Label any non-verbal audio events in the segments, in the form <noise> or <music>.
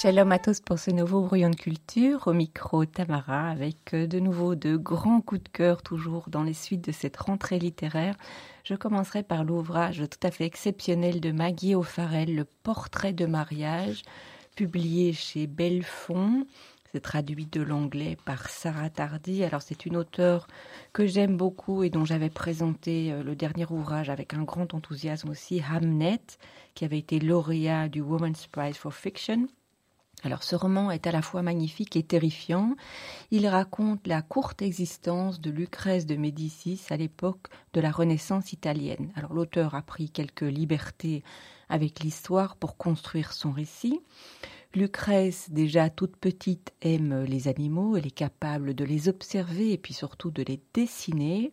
Shalom à tous pour ce nouveau brouillon de culture au micro Tamara avec euh, de nouveau de grands coups de cœur toujours dans les suites de cette rentrée littéraire. Je commencerai par l'ouvrage tout à fait exceptionnel de Maggie O'Farrell, Le portrait de mariage, publié chez Bellefond. C'est traduit de l'anglais par Sarah Tardy. Alors c'est une auteure que j'aime beaucoup et dont j'avais présenté euh, le dernier ouvrage avec un grand enthousiasme aussi, Hamnet, qui avait été lauréat du Women's Prize for Fiction. Alors ce roman est à la fois magnifique et terrifiant. Il raconte la courte existence de Lucrèce de Médicis à l'époque de la Renaissance italienne. Alors l'auteur a pris quelques libertés avec l'histoire pour construire son récit. Lucrèce, déjà toute petite, aime les animaux, elle est capable de les observer et puis surtout de les dessiner.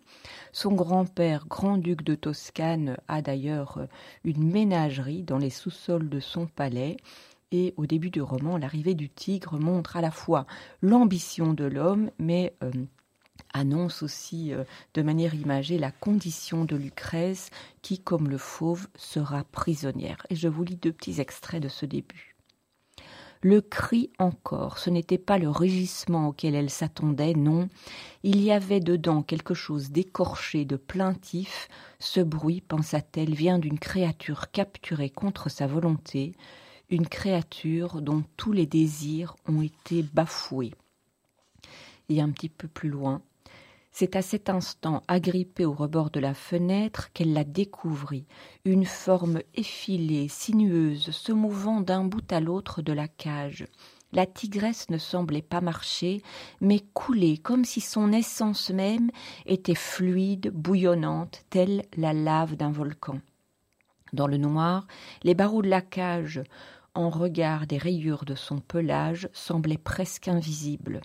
Son grand-père, grand-duc de Toscane, a d'ailleurs une ménagerie dans les sous-sols de son palais et au début du roman, l'arrivée du tigre montre à la fois l'ambition de l'homme, mais euh, annonce aussi euh, de manière imagée la condition de Lucrèce qui, comme le fauve, sera prisonnière. Et je vous lis deux petits extraits de ce début. Le cri encore, ce n'était pas le rugissement auquel elle s'attendait, non, il y avait dedans quelque chose d'écorché, de plaintif. Ce bruit, pensa-t-elle, vient d'une créature capturée contre sa volonté, une créature dont tous les désirs ont été bafoués. Et un petit peu plus loin, c'est à cet instant, agrippée au rebord de la fenêtre, qu'elle la découvrit, une forme effilée, sinueuse, se mouvant d'un bout à l'autre de la cage. La tigresse ne semblait pas marcher, mais couler comme si son essence même était fluide, bouillonnante, telle la lave d'un volcan. Dans le noir, les barreaux de la cage en regard des rayures de son pelage semblait presque invisible.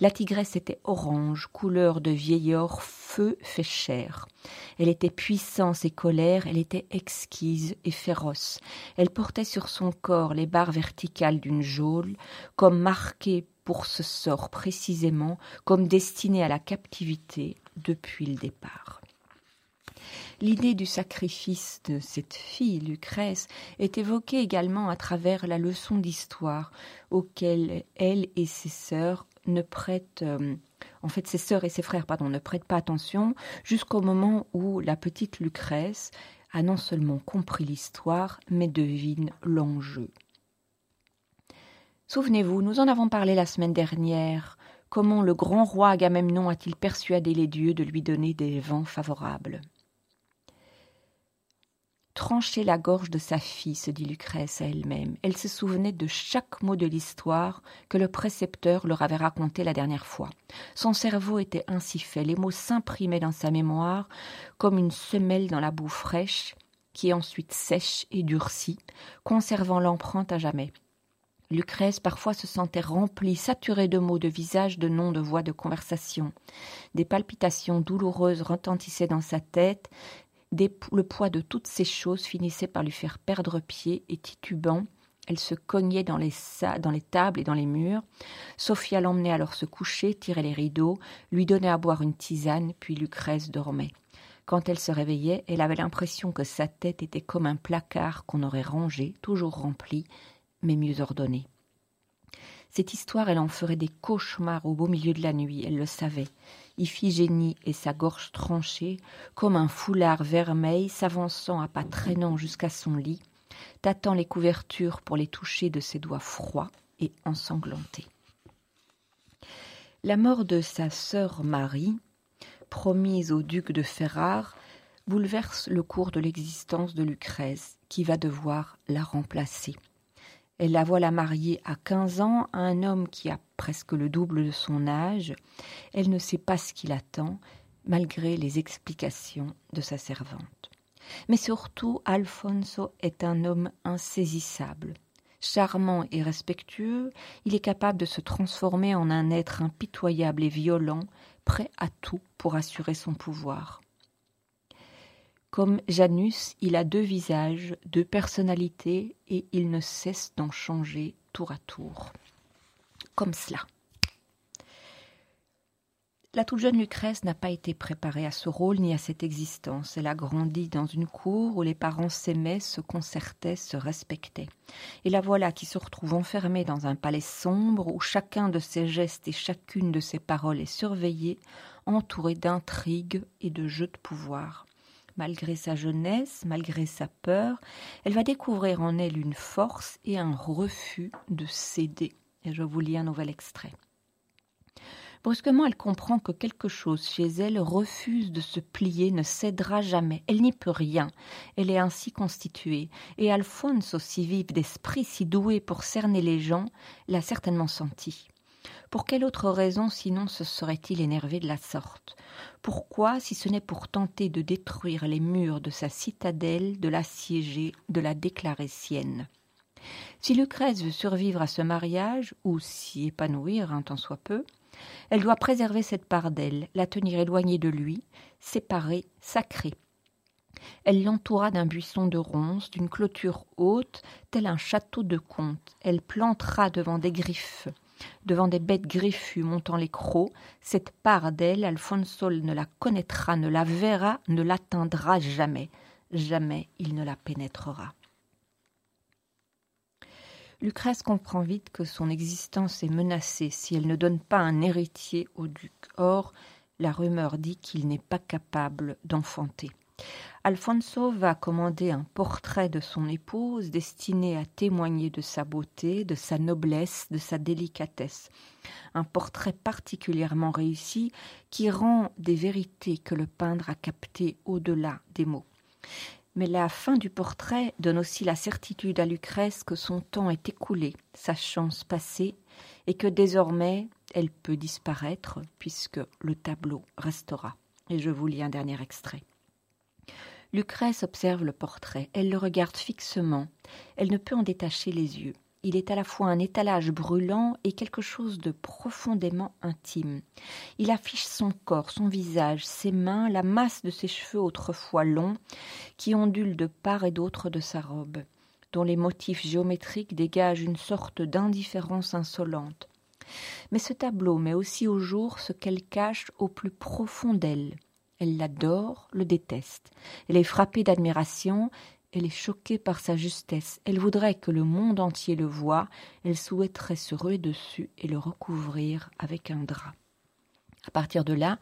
La tigresse était orange, couleur de vieillor, feu fait chair. Elle était puissance et colère, elle était exquise et féroce. Elle portait sur son corps les barres verticales d'une geôle, comme marquées pour ce sort précisément, comme destinées à la captivité depuis le départ. L'idée du sacrifice de cette fille, Lucrèce, est évoquée également à travers la leçon d'histoire auquel elle et ses sœurs ne prêtent, euh, en fait ses sœurs et ses frères, pardon, ne prêtent pas attention jusqu'au moment où la petite Lucrèce a non seulement compris l'histoire, mais devine l'enjeu. Souvenez-vous, nous en avons parlé la semaine dernière. Comment le grand roi Agamemnon a-t-il persuadé les dieux de lui donner des vents favorables? Trancher la gorge de sa fille, se dit Lucrèce à elle-même. Elle se souvenait de chaque mot de l'histoire que le précepteur leur avait raconté la dernière fois. Son cerveau était ainsi fait, les mots s'imprimaient dans sa mémoire comme une semelle dans la boue fraîche, qui ensuite sèche et durcit, conservant l'empreinte à jamais. Lucrèce parfois se sentait remplie, saturée de mots, de visages, de noms, de voix, de conversation. Des palpitations douloureuses retentissaient dans sa tête, le poids de toutes ces choses finissait par lui faire perdre pied et titubant, elle se cognait dans les, dans les tables et dans les murs. Sophia l'emmenait alors se coucher, tirait les rideaux, lui donnait à boire une tisane, puis Lucrèce dormait. Quand elle se réveillait, elle avait l'impression que sa tête était comme un placard qu'on aurait rangé, toujours rempli, mais mieux ordonné. Cette histoire, elle en ferait des cauchemars au beau milieu de la nuit, elle le savait. Iphigénie et sa gorge tranchée, comme un foulard vermeil s'avançant à pas traînants jusqu'à son lit, tâtant les couvertures pour les toucher de ses doigts froids et ensanglantés. La mort de sa sœur Marie, promise au duc de Ferrare, bouleverse le cours de l'existence de Lucrèce, qui va devoir la remplacer. Elle la voit la marier à quinze ans à un homme qui a presque le double de son âge. Elle ne sait pas ce qui l'attend, malgré les explications de sa servante. Mais surtout, Alfonso est un homme insaisissable. Charmant et respectueux, il est capable de se transformer en un être impitoyable et violent, prêt à tout pour assurer son pouvoir. Comme Janus, il a deux visages, deux personnalités, et il ne cesse d'en changer tour à tour. Comme cela. La toute jeune Lucrèce n'a pas été préparée à ce rôle ni à cette existence. Elle a grandi dans une cour où les parents s'aimaient, se concertaient, se respectaient. Et la voilà qui se retrouve enfermée dans un palais sombre où chacun de ses gestes et chacune de ses paroles est surveillée, entourée d'intrigues et de jeux de pouvoir. Malgré sa jeunesse, malgré sa peur, elle va découvrir en elle une force et un refus de céder. Et je vous lis un nouvel extrait. Brusquement, elle comprend que quelque chose chez elle refuse de se plier, ne cédera jamais. Elle n'y peut rien. Elle est ainsi constituée. Et Alphonse, aussi vif d'esprit, si doué pour cerner les gens, l'a certainement senti. Pour quelle autre raison sinon se serait-il énervé de la sorte? Pourquoi, si ce n'est pour tenter de détruire les murs de sa citadelle, de l'assiéger, de la déclarer sienne? Si Lucrèce veut survivre à ce mariage, ou s'y épanouir un tant soit peu, elle doit préserver cette part d'elle, la tenir éloignée de lui, séparée, sacrée. Elle l'entoura d'un buisson de ronces, d'une clôture haute, tel un château de comte. Elle plantera devant des griffes, devant des bêtes griffues montant les crocs, cette part d'elle, Alfonso ne la connaîtra, ne la verra, ne l'atteindra jamais. Jamais il ne la pénétrera. Lucrèce comprend vite que son existence est menacée si elle ne donne pas un héritier au duc. Or, la rumeur dit qu'il n'est pas capable d'enfanter. Alfonso va commander un portrait de son épouse destiné à témoigner de sa beauté, de sa noblesse, de sa délicatesse. Un portrait particulièrement réussi qui rend des vérités que le peintre a captées au-delà des mots. Mais la fin du portrait donne aussi la certitude à Lucrèce que son temps est écoulé, sa chance passée, et que désormais elle peut disparaître puisque le tableau restera. Et je vous lis un dernier extrait. Lucrèce observe le portrait, elle le regarde fixement, elle ne peut en détacher les yeux. Il est à la fois un étalage brûlant et quelque chose de profondément intime. Il affiche son corps, son visage, ses mains, la masse de ses cheveux autrefois longs, qui ondulent de part et d'autre de sa robe, dont les motifs géométriques dégagent une sorte d'indifférence insolente. Mais ce tableau met aussi au jour ce qu'elle cache au plus profond d'elle. Elle l'adore, le déteste. Elle est frappée d'admiration elle est choquée par sa justesse. Elle voudrait que le monde entier le voie. Elle souhaiterait se ruer dessus et le recouvrir avec un drap. À partir de là,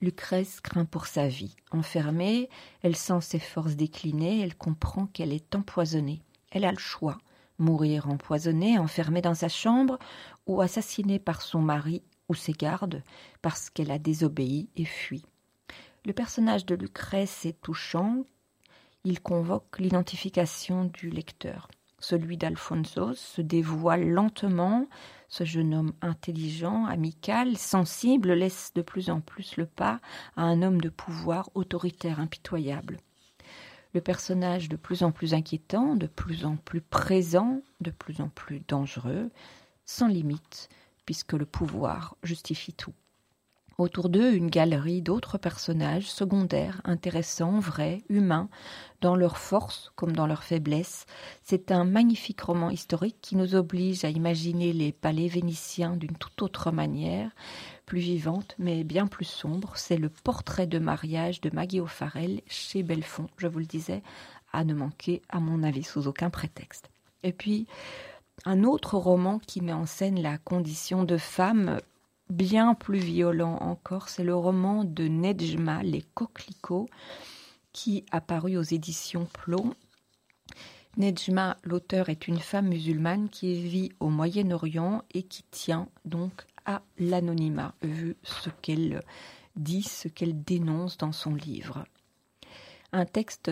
Lucrèce craint pour sa vie. Enfermée, elle sent ses forces décliner, elle comprend qu'elle est empoisonnée. Elle a le choix mourir empoisonnée, enfermée dans sa chambre, ou assassinée par son mari ou ses gardes parce qu'elle a désobéi et fui. Le personnage de Lucrèce est touchant il convoque l'identification du lecteur. Celui d'Alfonso se dévoile lentement. Ce jeune homme intelligent, amical, sensible laisse de plus en plus le pas à un homme de pouvoir autoritaire impitoyable. Le personnage de plus en plus inquiétant, de plus en plus présent, de plus en plus dangereux, sans limite, puisque le pouvoir justifie tout. Autour d'eux, une galerie d'autres personnages secondaires, intéressants, vrais, humains, dans leur force comme dans leur faiblesse. C'est un magnifique roman historique qui nous oblige à imaginer les palais vénitiens d'une toute autre manière, plus vivante, mais bien plus sombre. C'est le portrait de mariage de Maggie O'Farrell chez Belfond, je vous le disais, à ne manquer, à mon avis, sous aucun prétexte. Et puis, un autre roman qui met en scène la condition de femme bien plus violent encore, c'est le roman de Nedjma, Les Coquelicots, qui a paru aux éditions Plomb. Nedjma, l'auteur, est une femme musulmane qui vit au Moyen-Orient et qui tient donc à l'anonymat, vu ce qu'elle dit, ce qu'elle dénonce dans son livre. Un texte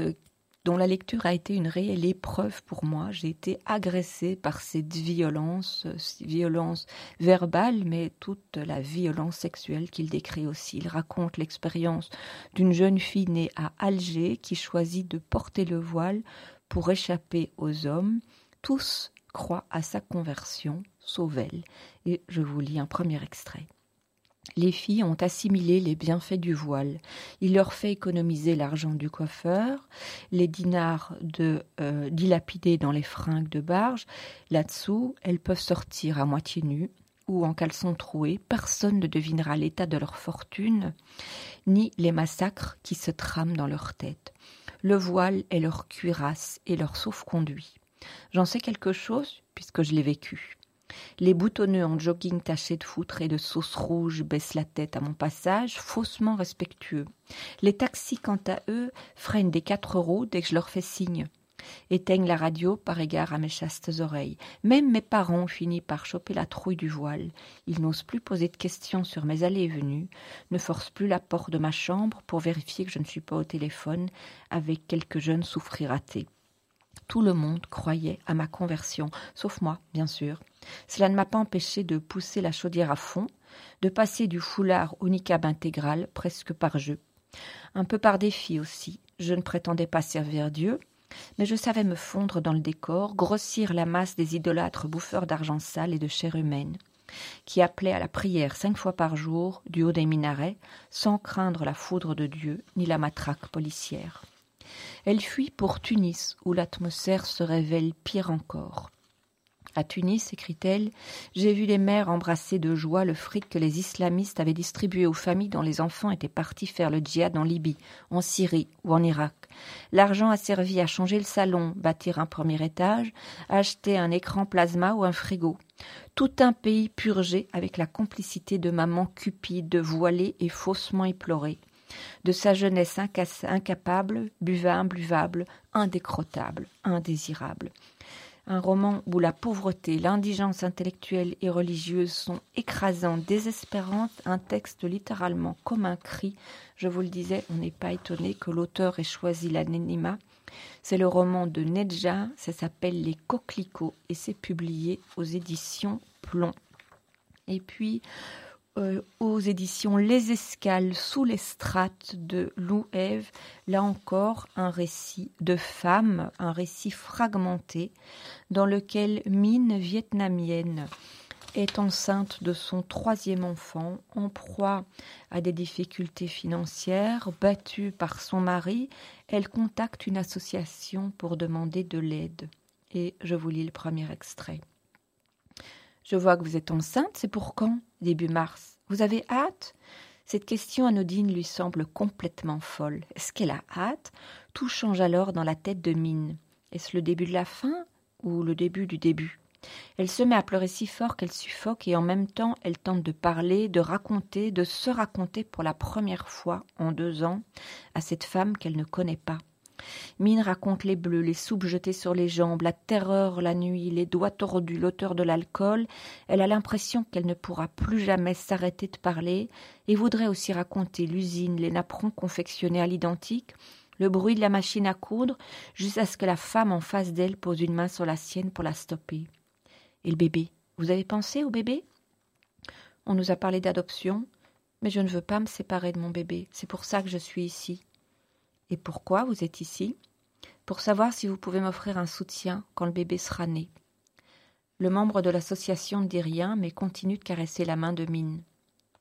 dont la lecture a été une réelle épreuve pour moi. J'ai été agressée par cette violence, violence verbale, mais toute la violence sexuelle qu'il décrit aussi. Il raconte l'expérience d'une jeune fille née à Alger qui choisit de porter le voile pour échapper aux hommes. Tous croient à sa conversion, sauf elle. Et je vous lis un premier extrait. Les filles ont assimilé les bienfaits du voile. Il leur fait économiser l'argent du coiffeur, les dinars de euh, dilapidés dans les fringues de barge. Là-dessous, elles peuvent sortir à moitié nues, ou en caleçon troué, personne ne devinera l'état de leur fortune, ni les massacres qui se trament dans leur tête. Le voile est leur cuirasse et leur sauf-conduit. J'en sais quelque chose puisque je l'ai vécu. Les boutonneux en jogging tachés de foutre et de sauce rouge baissent la tête à mon passage, faussement respectueux. Les taxis, quant à eux, freinent des quatre roues dès que je leur fais signe. Éteignent la radio par égard à mes chastes oreilles. Même mes parents ont fini par choper la trouille du voile. Ils n'osent plus poser de questions sur mes allées et venues, ne forcent plus la porte de ma chambre pour vérifier que je ne suis pas au téléphone avec quelques jeunes souffriratés. Tout le monde croyait à ma conversion, sauf moi, bien sûr. Cela ne m'a pas empêché de pousser la chaudière à fond, de passer du foulard au niqab intégral presque par jeu. Un peu par défi aussi. Je ne prétendais pas servir Dieu, mais je savais me fondre dans le décor, grossir la masse des idolâtres bouffeurs d'argent sale et de chair humaine, qui appelaient à la prière cinq fois par jour du haut des minarets, sans craindre la foudre de Dieu ni la matraque policière. Elle fuit pour Tunis, où l'atmosphère se révèle pire encore. À Tunis, écrit-elle, j'ai vu les mères embrasser de joie le fric que les islamistes avaient distribué aux familles dont les enfants étaient partis faire le djihad en Libye, en Syrie ou en Irak. L'argent a servi à changer le salon, bâtir un premier étage, acheter un écran plasma ou un frigo. Tout un pays purgé avec la complicité de maman cupide, voilée et faussement éplorée de sa jeunesse incapable, buvable, buvable, indécrottable, indésirable un roman où la pauvreté, l'indigence intellectuelle et religieuse sont écrasantes, désespérantes, un texte littéralement comme un cri. Je vous le disais, on n'est pas étonné que l'auteur ait choisi l'anonymat. C'est le roman de Nedja, ça s'appelle Les Coquelicots et c'est publié aux éditions Plomb. Et puis, euh, aux éditions Les Escales sous les strates de Lou Eve, là encore un récit de femme, un récit fragmenté dans lequel Mine vietnamienne est enceinte de son troisième enfant, en proie à des difficultés financières, battue par son mari, elle contacte une association pour demander de l'aide. Et je vous lis le premier extrait. Je vois que vous êtes enceinte, c'est pour quand Début mars? Vous avez hâte? Cette question anodine lui semble complètement folle. Est-ce qu'elle a hâte? Tout change alors dans la tête de Mine. Est-ce le début de la fin ou le début du début? Elle se met à pleurer si fort qu'elle suffoque et en même temps elle tente de parler, de raconter, de se raconter pour la première fois en deux ans à cette femme qu'elle ne connaît pas. Mine raconte les bleus, les soupes jetées sur les jambes, la terreur la nuit, les doigts tordus, l'auteur de l'alcool. Elle a l'impression qu'elle ne pourra plus jamais s'arrêter de parler et voudrait aussi raconter l'usine, les napperons confectionnés à l'identique, le bruit de la machine à coudre, jusqu'à ce que la femme en face d'elle pose une main sur la sienne pour la stopper. Et le bébé Vous avez pensé au bébé? On nous a parlé d'adoption, mais je ne veux pas me séparer de mon bébé. C'est pour ça que je suis ici. Et pourquoi vous êtes ici? Pour savoir si vous pouvez m'offrir un soutien quand le bébé sera né. Le membre de l'association ne dit rien, mais continue de caresser la main de Mine.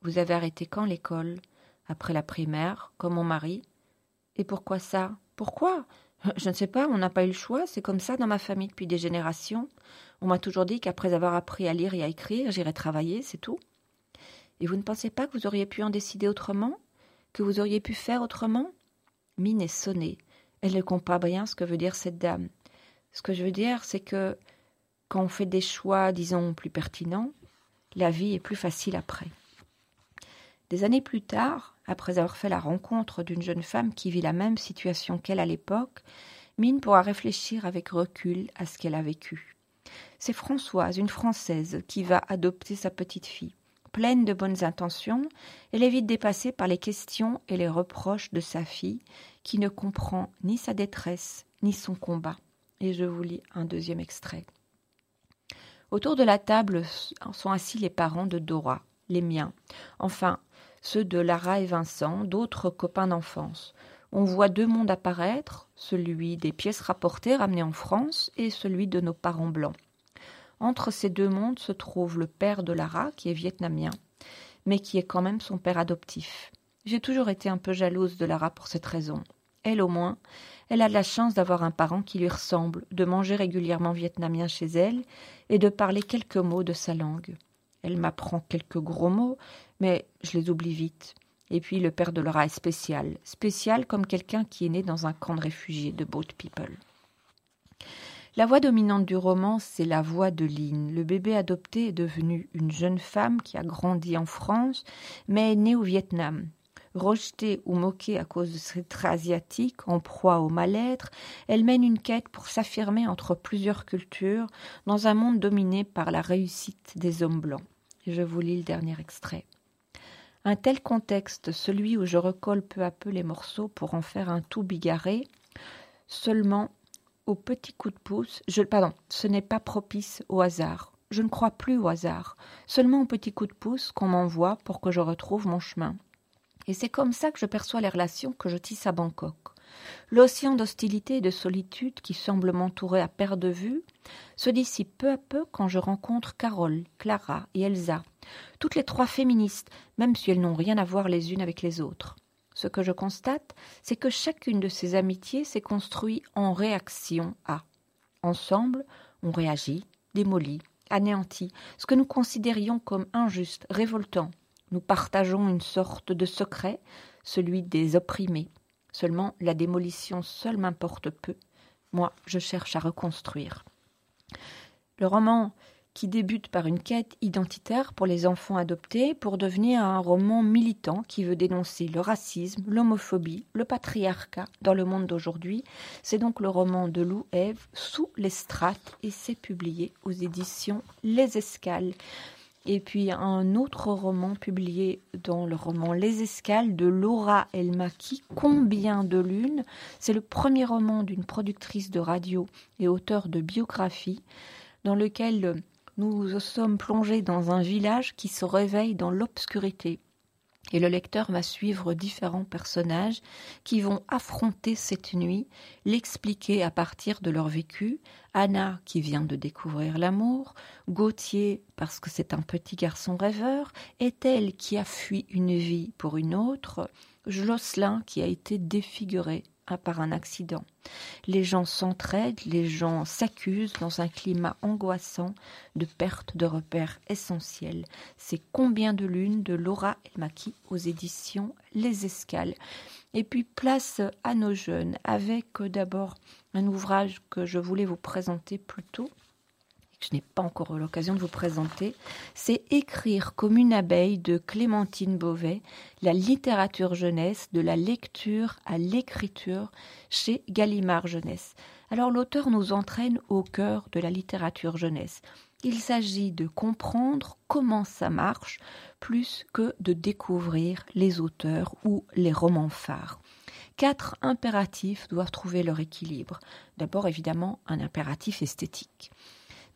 Vous avez arrêté quand l'école? Après la primaire, comme mon mari. Et pourquoi ça? Pourquoi? <laughs> Je ne sais pas, on n'a pas eu le choix, c'est comme ça dans ma famille depuis des générations. On m'a toujours dit qu'après avoir appris à lire et à écrire, j'irais travailler, c'est tout. Et vous ne pensez pas que vous auriez pu en décider autrement? Que vous auriez pu faire autrement? Mine est sonnée. Elle ne comprend pas bien ce que veut dire cette dame. Ce que je veux dire, c'est que quand on fait des choix, disons, plus pertinents, la vie est plus facile après. Des années plus tard, après avoir fait la rencontre d'une jeune femme qui vit la même situation qu'elle à l'époque, Mine pourra réfléchir avec recul à ce qu'elle a vécu. C'est Françoise, une Française, qui va adopter sa petite fille pleine de bonnes intentions, elle est vite dépassée par les questions et les reproches de sa fille, qui ne comprend ni sa détresse, ni son combat. Et je vous lis un deuxième extrait. Autour de la table sont assis les parents de Dora, les miens, enfin ceux de Lara et Vincent, d'autres copains d'enfance. On voit deux mondes apparaître, celui des pièces rapportées ramenées en France et celui de nos parents blancs. Entre ces deux mondes se trouve le père de Lara, qui est vietnamien, mais qui est quand même son père adoptif. J'ai toujours été un peu jalouse de Lara pour cette raison. Elle, au moins, elle a la chance d'avoir un parent qui lui ressemble, de manger régulièrement vietnamien chez elle et de parler quelques mots de sa langue. Elle m'apprend quelques gros mots, mais je les oublie vite. Et puis le père de Laura est spécial, spécial comme quelqu'un qui est né dans un camp de réfugiés de Boat People. La voix dominante du roman, c'est la voix de Lynn. Le bébé adopté est devenu une jeune femme qui a grandi en France, mais est née au Vietnam. Rejetée ou moquée à cause de ses traits asiatiques, en proie au mal-être, elle mène une quête pour s'affirmer entre plusieurs cultures dans un monde dominé par la réussite des hommes blancs. Je vous lis le dernier extrait. Un tel contexte, celui où je recolle peu à peu les morceaux pour en faire un tout bigarré, seulement au petit coup de pouce, je, pardon, ce n'est pas propice au hasard. Je ne crois plus au hasard, seulement au petit coup de pouce qu'on m'envoie pour que je retrouve mon chemin. Et c'est comme ça que je perçois les relations que je tisse à Bangkok. L'océan d'hostilité et de solitude qui semble m'entourer à perte de vue se dissipe peu à peu quand je rencontre Carole, Clara et Elsa, toutes les trois féministes, même si elles n'ont rien à voir les unes avec les autres. Ce que je constate, c'est que chacune de ces amitiés s'est construite en réaction à. Ensemble, on réagit, démolit, anéantit ce que nous considérions comme injuste, révoltant. Nous partageons une sorte de secret, celui des opprimés. Seulement, la démolition seule m'importe peu. Moi, je cherche à reconstruire. Le roman qui débute par une quête identitaire pour les enfants adoptés pour devenir un roman militant qui veut dénoncer le racisme, l'homophobie, le patriarcat dans le monde d'aujourd'hui. C'est donc le roman de Lou Eve sous les strates et c'est publié aux éditions Les Escales. Et puis un autre roman publié dans le roman Les Escales de Laura Elmaki, Combien de lunes? C'est le premier roman d'une productrice de radio et auteur de biographie dans lequel nous sommes plongés dans un village qui se réveille dans l'obscurité. Et le lecteur va suivre différents personnages qui vont affronter cette nuit, l'expliquer à partir de leur vécu. Anna qui vient de découvrir l'amour, Gauthier parce que c'est un petit garçon rêveur, est elle qui a fui une vie pour une autre, Jocelyn qui a été défiguré par un accident. Les gens s'entraident, les gens s'accusent dans un climat angoissant de perte de repères essentiels. C'est Combien de lunes de Laura Elmaki aux éditions Les Escales. Et puis place à nos jeunes avec d'abord un ouvrage que je voulais vous présenter plus tôt je n'ai pas encore eu l'occasion de vous présenter, c'est Écrire comme une abeille de Clémentine Beauvais, la littérature jeunesse, de la lecture à l'écriture chez Gallimard Jeunesse. Alors l'auteur nous entraîne au cœur de la littérature jeunesse. Il s'agit de comprendre comment ça marche plus que de découvrir les auteurs ou les romans phares quatre impératifs doivent trouver leur équilibre. D'abord, évidemment, un impératif esthétique.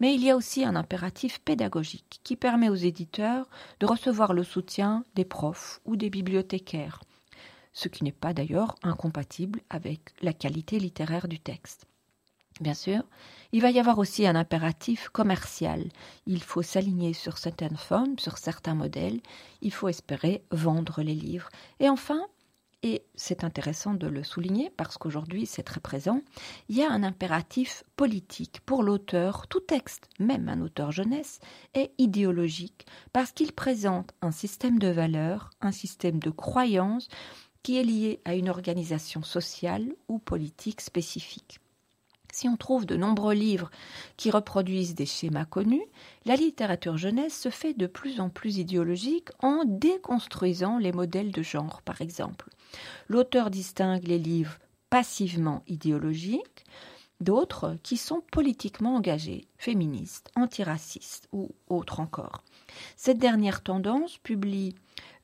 Mais il y a aussi un impératif pédagogique qui permet aux éditeurs de recevoir le soutien des profs ou des bibliothécaires, ce qui n'est pas d'ailleurs incompatible avec la qualité littéraire du texte. Bien sûr, il va y avoir aussi un impératif commercial. Il faut s'aligner sur certaines formes, sur certains modèles. Il faut espérer vendre les livres. Et enfin, et c'est intéressant de le souligner parce qu'aujourd'hui c'est très présent, il y a un impératif politique pour l'auteur. Tout texte, même un auteur jeunesse, est idéologique parce qu'il présente un système de valeurs, un système de croyances qui est lié à une organisation sociale ou politique spécifique. Si on trouve de nombreux livres qui reproduisent des schémas connus, la littérature jeunesse se fait de plus en plus idéologique en déconstruisant les modèles de genre, par exemple. L'auteur distingue les livres passivement idéologiques d'autres qui sont politiquement engagés, féministes, antiracistes ou autres encore. Cette dernière tendance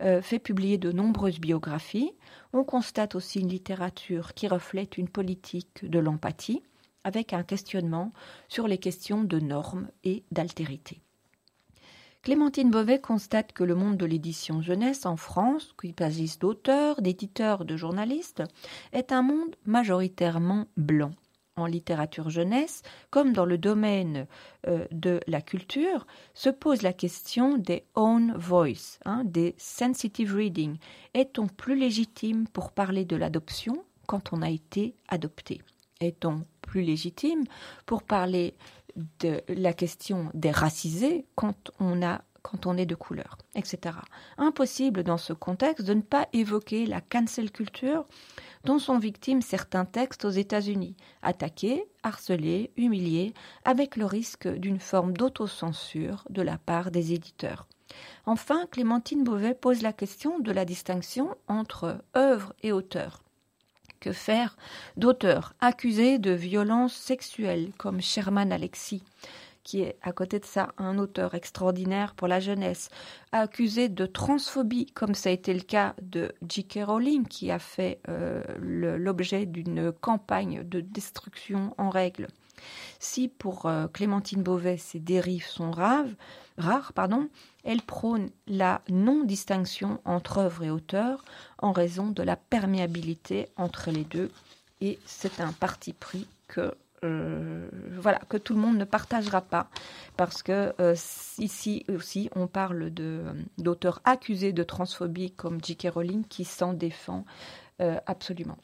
euh, fait publier de nombreuses biographies. On constate aussi une littérature qui reflète une politique de l'empathie, avec un questionnement sur les questions de normes et d'altérité. Clémentine Beauvais constate que le monde de l'édition jeunesse en France, qu'il s'agisse d'auteurs, d'éditeurs, de journalistes, est un monde majoritairement blanc. En littérature jeunesse, comme dans le domaine euh, de la culture, se pose la question des own voice, hein, des sensitive reading. Est-on plus légitime pour parler de l'adoption quand on a été adopté? Est-on plus légitime pour parler de la question des racisés quand on, est de couleur, etc. Impossible dans ce contexte de ne pas évoquer la cancel culture dont sont victimes certains textes aux États-Unis, attaqués, harcelés, humiliés, avec le risque d'une forme d'autocensure de la part des éditeurs. Enfin, Clémentine Beauvais pose la question de la distinction entre œuvre et auteur. Que faire d'auteurs accusés de violences sexuelles comme Sherman Alexis qui est à côté de ça un auteur extraordinaire pour la jeunesse, accusé de transphobie, comme ça a été le cas de J.K. Rowling, qui a fait euh, l'objet d'une campagne de destruction en règle. Si pour euh, Clémentine Beauvais ces dérives sont rares, rares pardon, elle prône la non-distinction entre œuvre et auteur en raison de la perméabilité entre les deux, et c'est un parti pris que euh, voilà, que tout le monde ne partagera pas, parce que euh, ici aussi, on parle d'auteurs accusés de transphobie comme J.K. Rowling qui s'en défend absolument.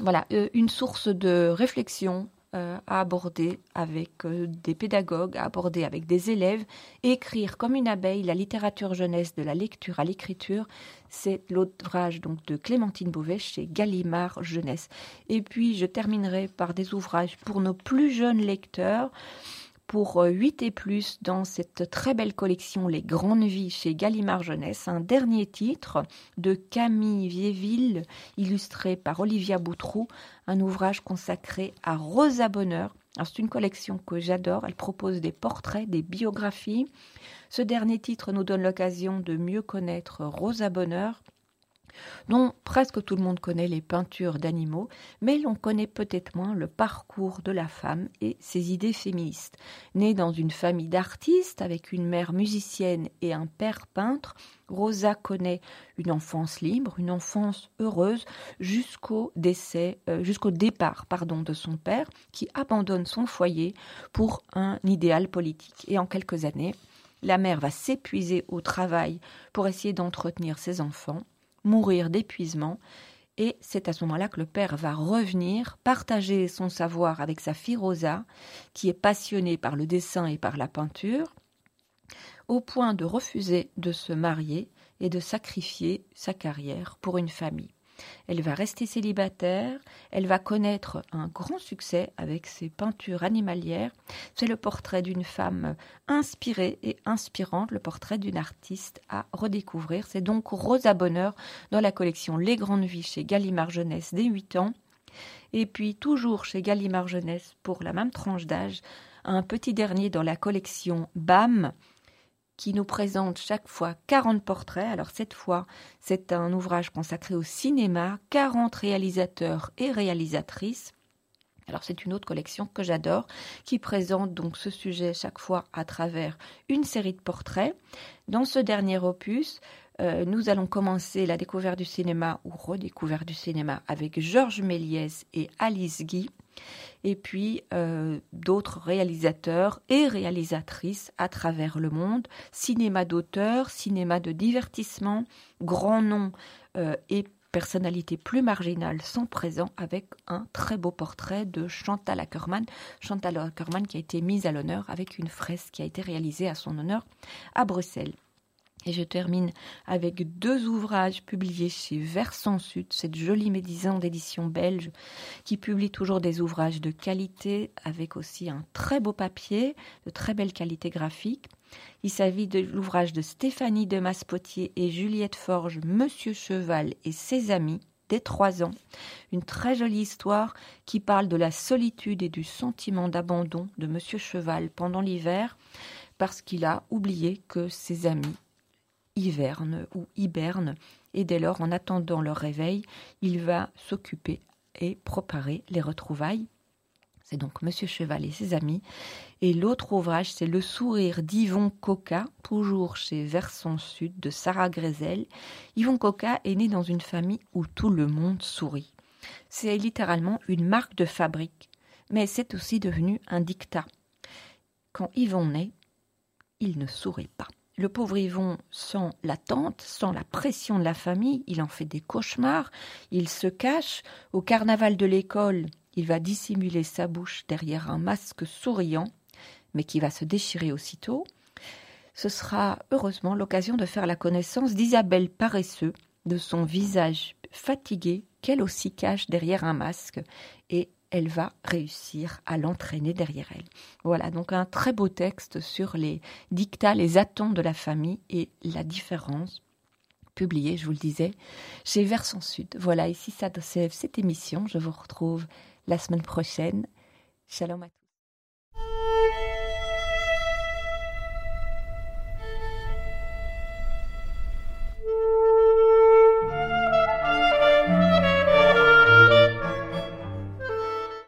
Voilà, une source de réflexion euh, à aborder avec euh, des pédagogues, à aborder avec des élèves. Écrire comme une abeille la littérature jeunesse de la lecture à l'écriture, c'est l'ouvrage donc de Clémentine Beauvais chez Gallimard Jeunesse. Et puis je terminerai par des ouvrages pour nos plus jeunes lecteurs pour 8 euh, et plus dans cette très belle collection Les Grandes Vies chez Gallimard Jeunesse, un dernier titre de Camille Viéville, illustré par Olivia Boutroux, un ouvrage consacré à Rosa Bonheur. C'est une collection que j'adore, elle propose des portraits, des biographies. Ce dernier titre nous donne l'occasion de mieux connaître Rosa Bonheur, dont presque tout le monde connaît les peintures d'animaux, mais l'on connaît peut-être moins le parcours de la femme et ses idées féministes. Née dans une famille d'artistes avec une mère musicienne et un père peintre, Rosa connaît une enfance libre, une enfance heureuse jusqu'au décès, euh, jusqu'au départ, pardon, de son père qui abandonne son foyer pour un idéal politique. Et en quelques années, la mère va s'épuiser au travail pour essayer d'entretenir ses enfants mourir d'épuisement. Et c'est à ce moment-là que le père va revenir, partager son savoir avec sa fille Rosa, qui est passionnée par le dessin et par la peinture, au point de refuser de se marier et de sacrifier sa carrière pour une famille. Elle va rester célibataire, elle va connaître un grand succès avec ses peintures animalières. C'est le portrait d'une femme inspirée et inspirante, le portrait d'une artiste à redécouvrir. C'est donc Rosa Bonheur dans la collection Les Grandes Vies chez Gallimard Jeunesse dès 8 ans. Et puis toujours chez Gallimard Jeunesse pour la même tranche d'âge, un petit dernier dans la collection BAM, qui nous présente chaque fois 40 portraits. Alors cette fois, c'est un ouvrage consacré au cinéma, 40 réalisateurs et réalisatrices. Alors c'est une autre collection que j'adore, qui présente donc ce sujet chaque fois à travers une série de portraits. Dans ce dernier opus, euh, nous allons commencer la découverte du cinéma ou redécouverte du cinéma avec Georges Méliès et Alice Guy et puis euh, d'autres réalisateurs et réalisatrices à travers le monde, cinéma d'auteur, cinéma de divertissement, grands noms euh, et personnalités plus marginales sont présents avec un très beau portrait de Chantal Ackerman. Chantal Ackerman qui a été mise à l'honneur avec une fresque qui a été réalisée à son honneur à Bruxelles. Et je termine avec deux ouvrages publiés chez Versant Sud, cette jolie maison d'édition belge qui publie toujours des ouvrages de qualité avec aussi un très beau papier, de très belle qualité graphique. Il s'agit de l'ouvrage de Stéphanie de Maspotier et Juliette Forge, Monsieur Cheval et ses amis, dès trois ans. Une très jolie histoire qui parle de la solitude et du sentiment d'abandon de Monsieur Cheval pendant l'hiver parce qu'il a oublié que ses amis hiverne ou hiberne, et dès lors, en attendant leur réveil, il va s'occuper et préparer les retrouvailles. C'est donc Monsieur Cheval et ses amis. Et l'autre ouvrage, c'est Le sourire d'Yvon Coca, toujours chez Verson Sud de Sarah Grezel. Yvon Coca est né dans une famille où tout le monde sourit. C'est littéralement une marque de fabrique, mais c'est aussi devenu un dictat. Quand Yvon naît, il ne sourit pas. Le pauvre Yvon sent l'attente, sent la pression de la famille, il en fait des cauchemars, il se cache. Au carnaval de l'école, il va dissimuler sa bouche derrière un masque souriant, mais qui va se déchirer aussitôt. ce sera heureusement l'occasion de faire la connaissance d'Isabelle Paresseux, de son visage fatigué qu'elle aussi cache derrière un masque elle va réussir à l'entraîner derrière elle. Voilà donc un très beau texte sur les dictats, les attentes de la famille et la différence publié, je vous le disais, chez Versant Sud. Voilà, ici ça cette émission. Je vous retrouve la semaine prochaine. Shalom à tous.